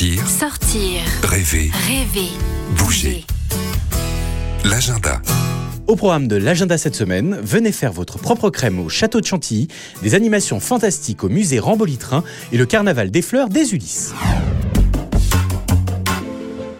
Sortir, Sortir, rêver, rêver, bouger. L'agenda. Au programme de l'agenda cette semaine, venez faire votre propre crème au château de Chantilly, des animations fantastiques au musée Rambolitrin et le carnaval des fleurs des Ulysses.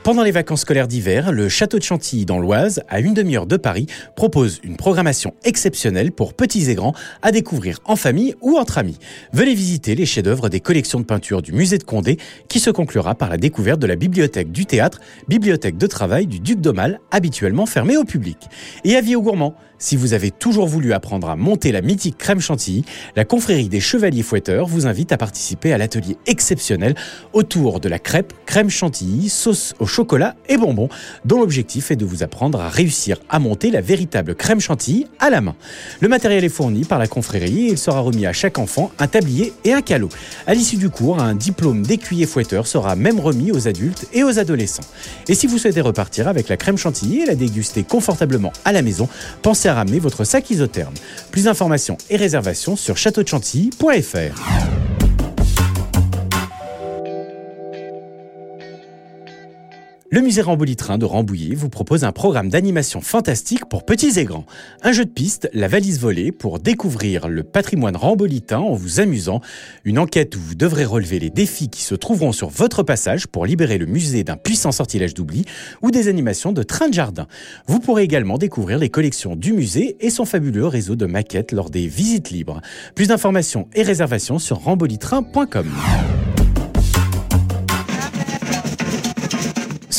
Pendant les vacances scolaires d'hiver, le château de Chantilly dans l'Oise, à une demi-heure de Paris, propose une programmation exceptionnelle pour petits et grands à découvrir en famille ou entre amis. Venez visiter les chefs-d'œuvre des collections de peinture du musée de Condé, qui se conclura par la découverte de la bibliothèque du théâtre, bibliothèque de travail du duc d'Aumale, habituellement fermée au public. Et avis aux gourmands, si vous avez toujours voulu apprendre à monter la mythique crème chantilly, la confrérie des chevaliers fouetteurs vous invite à participer à l'atelier exceptionnel autour de la crêpe, crème chantilly, sauce au chocolat et bonbons, dont l'objectif est de vous apprendre à réussir à monter la véritable crème chantilly à la main. Le matériel est fourni par la confrérie et il sera remis à chaque enfant un tablier et un calot. À l'issue du cours, un diplôme d'écuyer fouetteur sera même remis aux adultes et aux adolescents. Et si vous souhaitez repartir avec la crème chantilly et la déguster confortablement à la maison, pensez à ramener votre sac isotherme. Plus d'informations et réservations sur châteaudechantilly.fr. Le musée Rambolitrin de Rambouillet vous propose un programme d'animation fantastique pour petits et grands. Un jeu de piste, la valise volée, pour découvrir le patrimoine rambolitain en vous amusant. Une enquête où vous devrez relever les défis qui se trouveront sur votre passage pour libérer le musée d'un puissant sortilège d'oubli ou des animations de train de jardin. Vous pourrez également découvrir les collections du musée et son fabuleux réseau de maquettes lors des visites libres. Plus d'informations et réservations sur rambolitrin.com.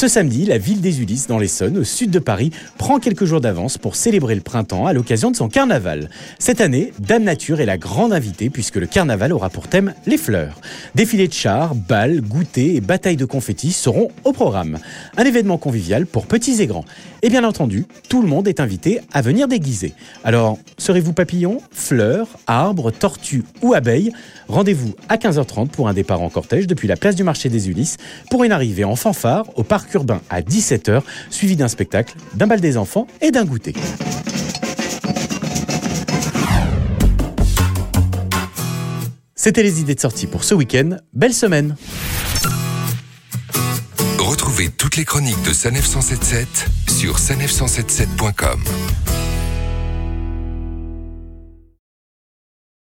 Ce samedi, la ville des Ulysses dans l'Essonne, au sud de Paris, prend quelques jours d'avance pour célébrer le printemps à l'occasion de son carnaval. Cette année, Dame Nature est la grande invitée puisque le carnaval aura pour thème les fleurs. Défilés de chars, balles, goûters et batailles de confettis seront au programme. Un événement convivial pour petits et grands. Et bien entendu, tout le monde est invité à venir déguiser. Alors, serez-vous papillon, fleurs, arbres, tortues ou abeilles Rendez-vous à 15h30 pour un départ en cortège depuis la place du marché des Ulysses pour une arrivée en fanfare au parc urbain à 17h, suivi d'un spectacle, d'un bal des enfants et d'un goûter. C'était les idées de sortie pour ce week-end. Belle semaine Retrouvez toutes les chroniques de Sanef 177 sur sanef177.com.